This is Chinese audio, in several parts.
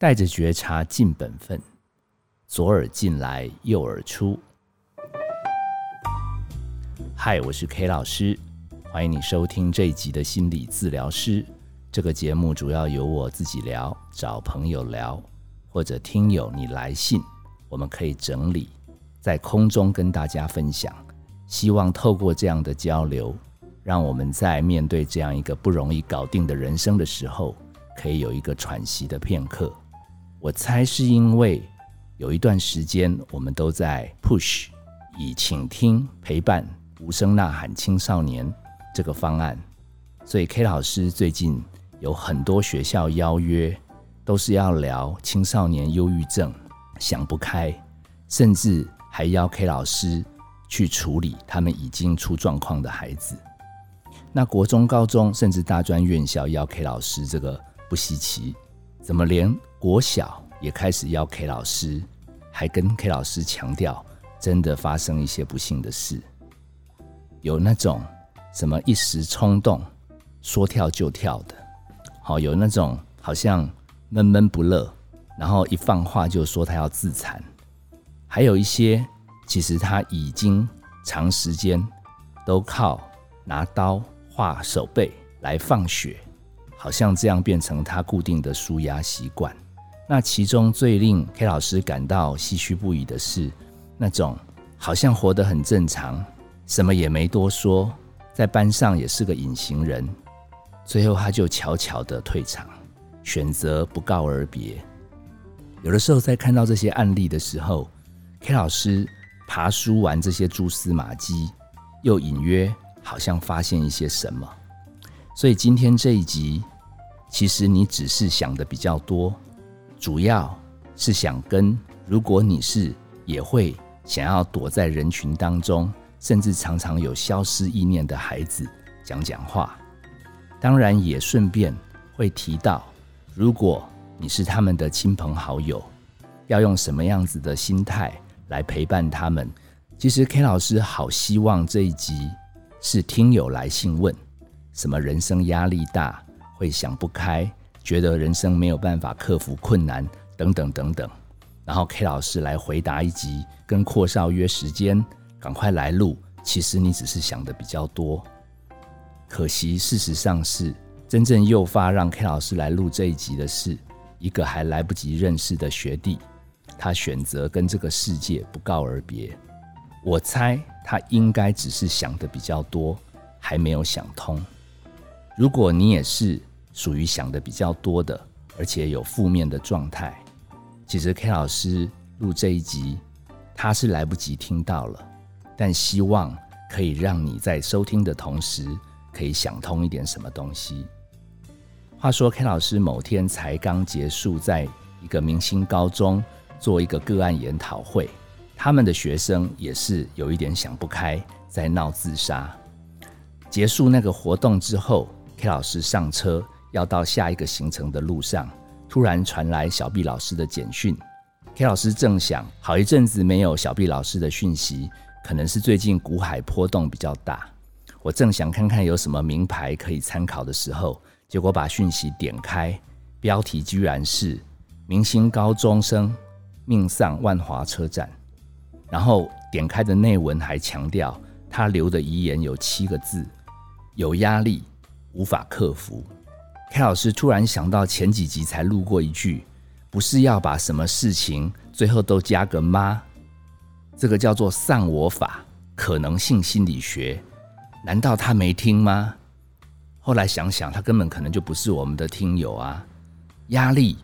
带着觉察尽本分，左耳进来，右耳出。嗨，我是 K 老师，欢迎你收听这一集的心理治疗师。这个节目主要由我自己聊，找朋友聊，或者听友你来信，我们可以整理在空中跟大家分享。希望透过这样的交流。让我们在面对这样一个不容易搞定的人生的时候，可以有一个喘息的片刻。我猜是因为有一段时间我们都在 push 以倾听、陪伴、无声呐喊青少年这个方案，所以 K 老师最近有很多学校邀约，都是要聊青少年忧郁症、想不开，甚至还邀 K 老师去处理他们已经出状况的孩子。那国中、高中甚至大专院校邀 K 老师，这个不稀奇。怎么连国小也开始要 K 老师，还跟 K 老师强调，真的发生一些不幸的事，有那种什么一时冲动说跳就跳的，好有那种好像闷闷不乐，然后一放话就说他要自残，还有一些其实他已经长时间都靠拿刀。画手背来放血，好像这样变成他固定的舒压习惯。那其中最令 K 老师感到唏嘘不已的是，那种好像活得很正常，什么也没多说，在班上也是个隐形人，最后他就悄悄的退场，选择不告而别。有的时候在看到这些案例的时候，K 老师爬书完这些蛛丝马迹，又隐约。好像发现一些什么，所以今天这一集，其实你只是想的比较多，主要是想跟如果你是也会想要躲在人群当中，甚至常常有消失意念的孩子讲讲话，当然也顺便会提到，如果你是他们的亲朋好友，要用什么样子的心态来陪伴他们。其实 K 老师好希望这一集。是听友来信问，什么人生压力大，会想不开，觉得人生没有办法克服困难，等等等等。然后 K 老师来回答一集，跟阔少约时间，赶快来录。其实你只是想的比较多，可惜事实上是真正诱发让 K 老师来录这一集的是一个还来不及认识的学弟，他选择跟这个世界不告而别。我猜他应该只是想的比较多，还没有想通。如果你也是属于想的比较多的，而且有负面的状态，其实 K 老师录这一集，他是来不及听到了，但希望可以让你在收听的同时，可以想通一点什么东西。话说 K 老师某天才刚结束，在一个明星高中做一个个案研讨会。他们的学生也是有一点想不开，在闹自杀。结束那个活动之后，K 老师上车要到下一个行程的路上，突然传来小毕老师的简讯。K 老师正想，好一阵子没有小毕老师的讯息，可能是最近股海波动比较大。我正想看看有什么名牌可以参考的时候，结果把讯息点开，标题居然是“明星高中生命丧万华车站”。然后点开的内文还强调，他留的遗言有七个字：有压力，无法克服。K 老师突然想到前几集才录过一句，不是要把什么事情最后都加个妈，这个叫做丧我法，可能性心理学。难道他没听吗？后来想想，他根本可能就不是我们的听友啊。压力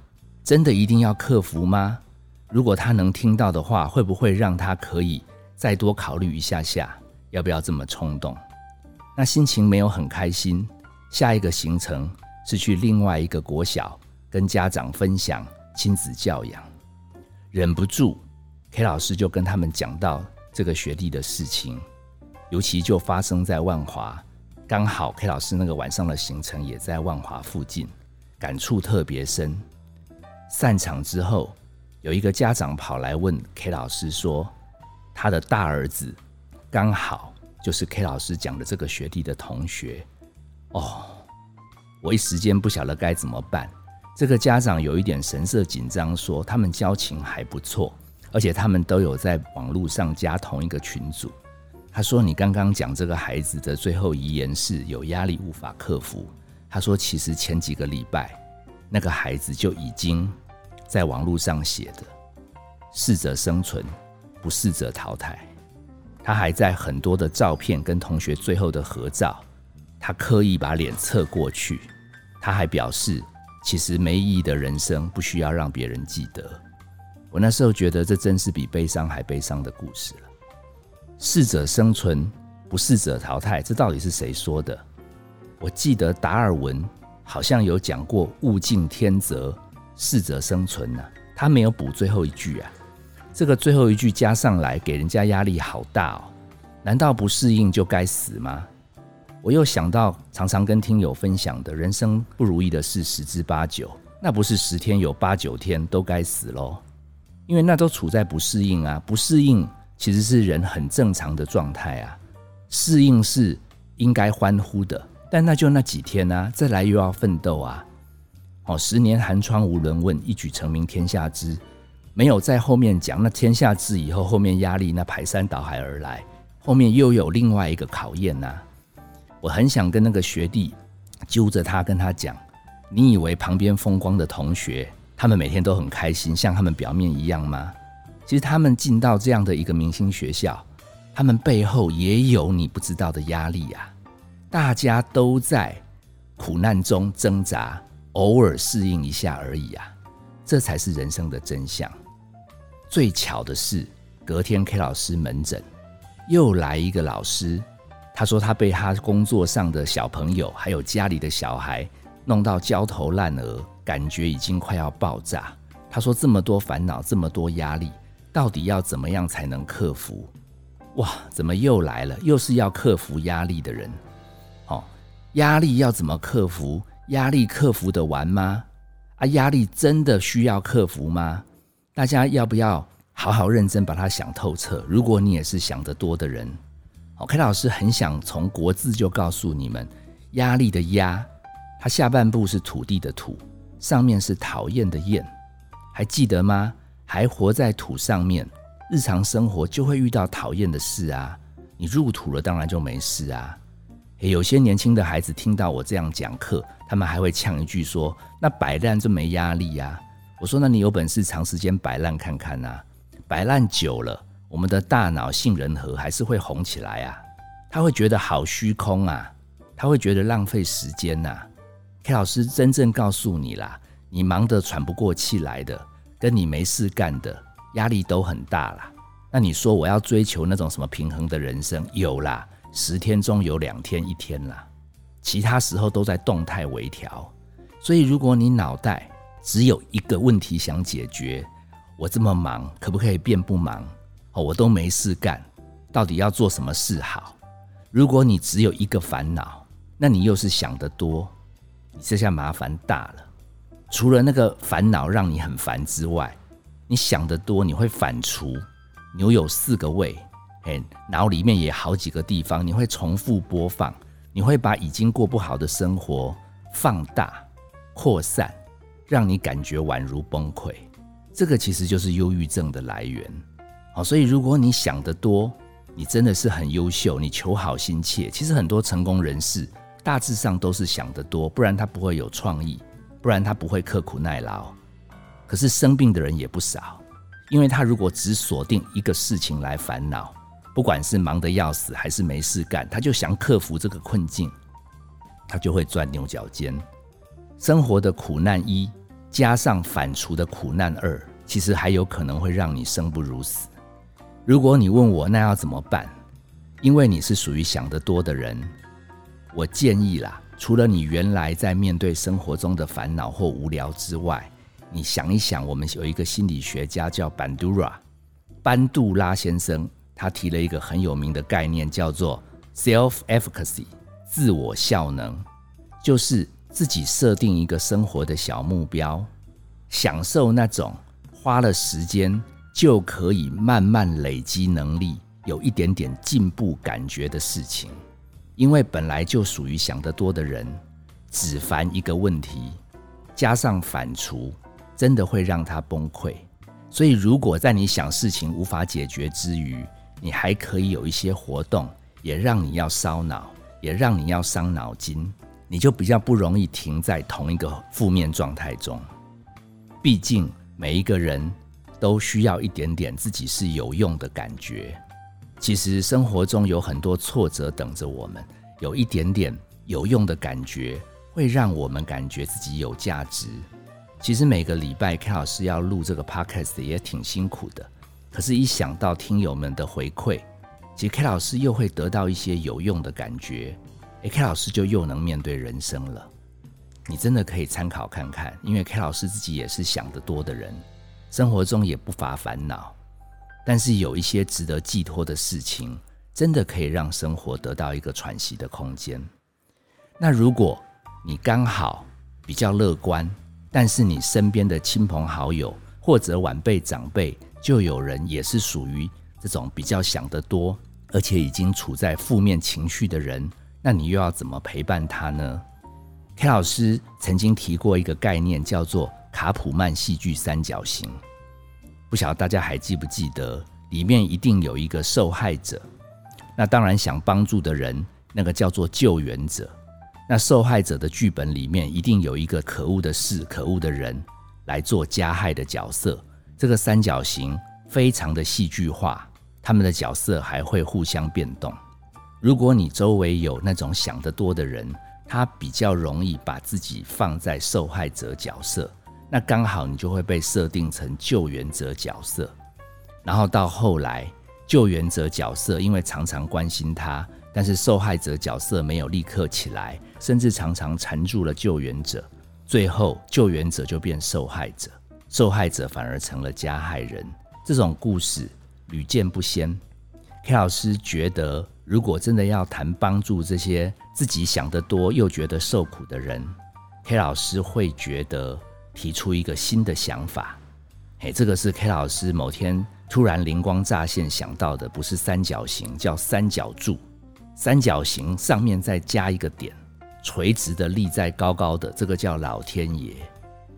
真的一定要克服吗？如果他能听到的话，会不会让他可以再多考虑一下下，要不要这么冲动？那心情没有很开心。下一个行程是去另外一个国小，跟家长分享亲子教养。忍不住，K 老师就跟他们讲到这个学弟的事情，尤其就发生在万华，刚好 K 老师那个晚上的行程也在万华附近，感触特别深。散场之后。有一个家长跑来问 K 老师说：“他的大儿子刚好就是 K 老师讲的这个学弟的同学。”哦，我一时间不晓得该怎么办。这个家长有一点神色紧张，说他们交情还不错，而且他们都有在网络上加同一个群组。他说：“你刚刚讲这个孩子的最后遗言是有压力无法克服。”他说：“其实前几个礼拜，那个孩子就已经在网络上写的‘适者生存，不适者淘汰’。他还在很多的照片跟同学最后的合照，他刻意把脸侧过去。他还表示，其实没意义的人生不需要让别人记得。我那时候觉得，这真是比悲伤还悲伤的故事了。适者生存，不适者淘汰，这到底是谁说的？”我记得达尔文好像有讲过“物竞天择，适者生存”呢，他没有补最后一句啊。这个最后一句加上来，给人家压力好大哦。难道不适应就该死吗？我又想到常常跟听友分享的人生不如意的事十之八九，那不是十天有八九天都该死喽？因为那都处在不适应啊，不适应其实是人很正常的状态啊，适应是应该欢呼的。但那就那几天啊，再来又要奋斗啊！哦，十年寒窗无人问，一举成名天下知。没有在后面讲那天下知以后，后面压力那排山倒海而来，后面又有另外一个考验呐。我很想跟那个学弟揪着他跟他讲：你以为旁边风光的同学，他们每天都很开心，像他们表面一样吗？其实他们进到这样的一个明星学校，他们背后也有你不知道的压力呀。大家都在苦难中挣扎，偶尔适应一下而已啊，这才是人生的真相。最巧的是，隔天 K 老师门诊又来一个老师，他说他被他工作上的小朋友还有家里的小孩弄到焦头烂额，感觉已经快要爆炸。他说这么多烦恼，这么多压力，到底要怎么样才能克服？哇，怎么又来了？又是要克服压力的人。压力要怎么克服？压力克服得完吗？啊，压力真的需要克服吗？大家要不要好好认真把它想透彻？如果你也是想得多的人，OK，老师很想从国字就告诉你们，压力的压，它下半部是土地的土，上面是讨厌的厌，还记得吗？还活在土上面，日常生活就会遇到讨厌的事啊。你入土了，当然就没事啊。有些年轻的孩子听到我这样讲课，他们还会呛一句说：“那摆烂就没压力呀？”我说：“那你有本事长时间摆烂看看呐？摆烂久了，我们的大脑杏仁核还是会红起来啊，他会觉得好虚空啊，他会觉得浪费时间呐。”K 老师真正告诉你啦，你忙得喘不过气来的，跟你没事干的压力都很大啦。那你说我要追求那种什么平衡的人生？有啦。十天中有两天一天啦，其他时候都在动态微调。所以，如果你脑袋只有一个问题想解决，我这么忙，可不可以变不忙？哦，我都没事干，到底要做什么事好？如果你只有一个烦恼，那你又是想得多，你这下麻烦大了。除了那个烦恼让你很烦之外，你想得多，你会反刍。牛有四个胃。哎，脑里面也好几个地方，你会重复播放，你会把已经过不好的生活放大、扩散，让你感觉宛如崩溃。这个其实就是忧郁症的来源。好，所以如果你想得多，你真的是很优秀，你求好心切。其实很多成功人士大致上都是想得多，不然他不会有创意，不然他不会刻苦耐劳。可是生病的人也不少，因为他如果只锁定一个事情来烦恼。不管是忙得要死还是没事干，他就想克服这个困境，他就会钻牛角尖。生活的苦难一加上反刍的苦难二，其实还有可能会让你生不如死。如果你问我那要怎么办，因为你是属于想得多的人，我建议啦，除了你原来在面对生活中的烦恼或无聊之外，你想一想，我们有一个心理学家叫班杜拉，班杜拉先生。他提了一个很有名的概念，叫做 self-efficacy，自我效能，就是自己设定一个生活的小目标，享受那种花了时间就可以慢慢累积能力，有一点点进步感觉的事情。因为本来就属于想得多的人，只烦一个问题：加上反刍，真的会让他崩溃。所以，如果在你想事情无法解决之余，你还可以有一些活动，也让你要烧脑，也让你要伤脑筋，你就比较不容易停在同一个负面状态中。毕竟，每一个人都需要一点点自己是有用的感觉。其实，生活中有很多挫折等着我们，有一点点有用的感觉，会让我们感觉自己有价值。其实每个礼拜 K 老师要录这个 podcast 也挺辛苦的，可是，一想到听友们的回馈，其实 K 老师又会得到一些有用的感觉，诶 k 老师就又能面对人生了。你真的可以参考看看，因为 K 老师自己也是想得多的人，生活中也不乏烦恼，但是有一些值得寄托的事情，真的可以让生活得到一个喘息的空间。那如果你刚好比较乐观，但是你身边的亲朋好友或者晚辈长辈，就有人也是属于这种比较想得多，而且已经处在负面情绪的人，那你又要怎么陪伴他呢？K 老师曾经提过一个概念，叫做卡普曼戏剧三角形，不晓得大家还记不记得？里面一定有一个受害者，那当然想帮助的人，那个叫做救援者。那受害者的剧本里面一定有一个可恶的事、可恶的人来做加害的角色。这个三角形非常的戏剧化，他们的角色还会互相变动。如果你周围有那种想得多的人，他比较容易把自己放在受害者角色，那刚好你就会被设定成救援者角色。然后到后来，救援者角色因为常常关心他。但是受害者角色没有立刻起来，甚至常常缠住了救援者，最后救援者就变受害者，受害者反而成了加害人。这种故事屡见不鲜。K 老师觉得，如果真的要谈帮助这些自己想得多又觉得受苦的人，K 老师会觉得提出一个新的想法。嘿，这个是 K 老师某天突然灵光乍现想到的，不是三角形，叫三角柱。三角形上面再加一个点，垂直的立在高高的，这个叫老天爷。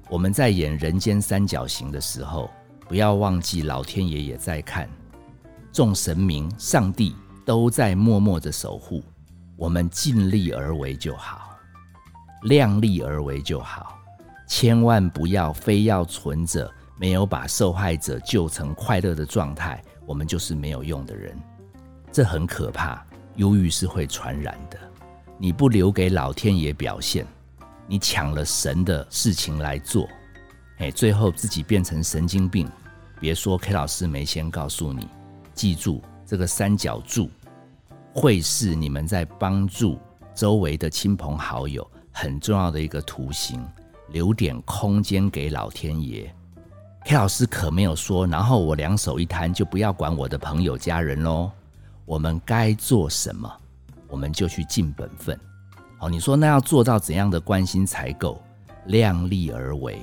我们在演人间三角形的时候，不要忘记老天爷也在看，众神明、上帝都在默默的守护。我们尽力而为就好，量力而为就好，千万不要非要存着没有把受害者救成快乐的状态，我们就是没有用的人，这很可怕。忧郁是会传染的，你不留给老天爷表现，你抢了神的事情来做，哎，最后自己变成神经病。别说 K 老师没先告诉你，记住这个三角柱会是你们在帮助周围的亲朋好友很重要的一个图形，留点空间给老天爷。K 老师可没有说，然后我两手一摊就不要管我的朋友家人喽。我们该做什么，我们就去尽本分。好，你说那要做到怎样的关心才够？量力而为。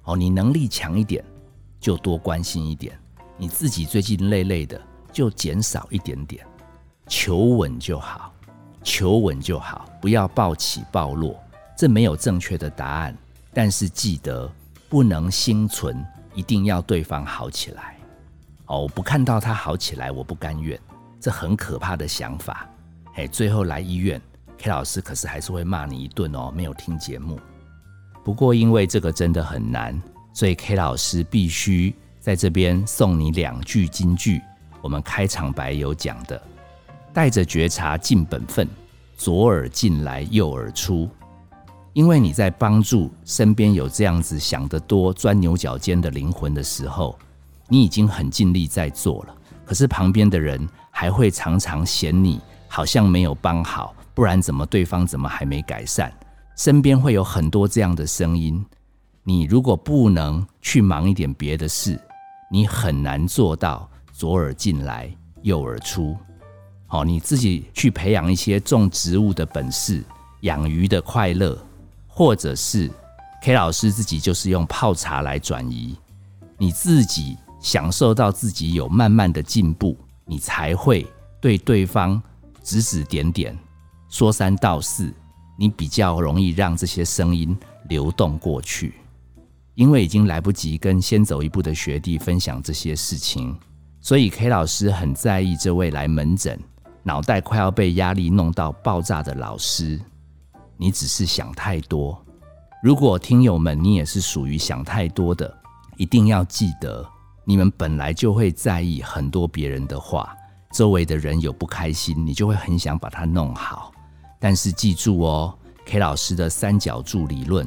好，你能力强一点，就多关心一点；你自己最近累累的，就减少一点点。求稳就好，求稳就好，不要暴起暴落。这没有正确的答案，但是记得不能心存一定要对方好起来。哦，我不看到他好起来，我不甘愿。这很可怕的想法，嘿，最后来医院，K 老师可是还是会骂你一顿哦。没有听节目，不过因为这个真的很难，所以 K 老师必须在这边送你两句金句。我们开场白有讲的，带着觉察尽本分，左耳进来，右耳出。因为你在帮助身边有这样子想得多、钻牛角尖的灵魂的时候，你已经很尽力在做了。可是旁边的人。还会常常嫌你好像没有帮好，不然怎么对方怎么还没改善？身边会有很多这样的声音。你如果不能去忙一点别的事，你很难做到左耳进来右耳出。好，你自己去培养一些种植物的本事，养鱼的快乐，或者是 K 老师自己就是用泡茶来转移，你自己享受到自己有慢慢的进步。你才会对对方指指点点、说三道四，你比较容易让这些声音流动过去。因为已经来不及跟先走一步的学弟分享这些事情，所以 K 老师很在意这位来门诊、脑袋快要被压力弄到爆炸的老师。你只是想太多。如果听友们你也是属于想太多的，一定要记得，你们本来就会在意很多别人的话，周围的人有不开心，你就会很想把它弄好。但是记住哦，K 老师的三角柱理论。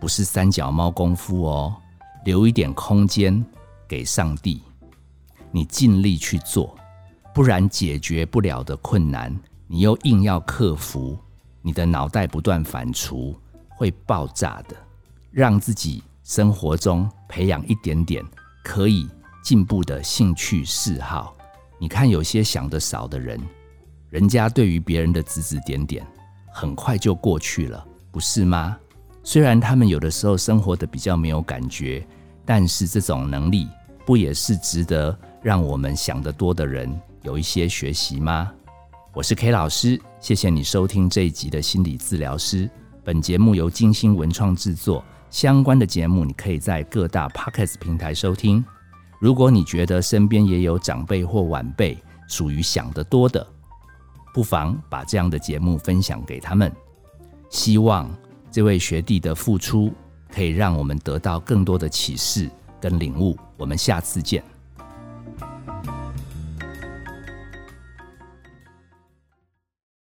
不是三脚猫功夫哦，留一点空间给上帝，你尽力去做，不然解决不了的困难，你又硬要克服，你的脑袋不断反刍，会爆炸的。让自己生活中培养一点点可以进步的兴趣嗜好。你看，有些想得少的人，人家对于别人的指指点点，很快就过去了，不是吗？虽然他们有的时候生活的比较没有感觉，但是这种能力不也是值得让我们想得多的人有一些学习吗？我是 K 老师，谢谢你收听这一集的心理治疗师。本节目由金星文创制作，相关的节目你可以在各大 Podcast 平台收听。如果你觉得身边也有长辈或晚辈属于想得多的，不妨把这样的节目分享给他们。希望。这位学弟的付出，可以让我们得到更多的启示跟领悟。我们下次见。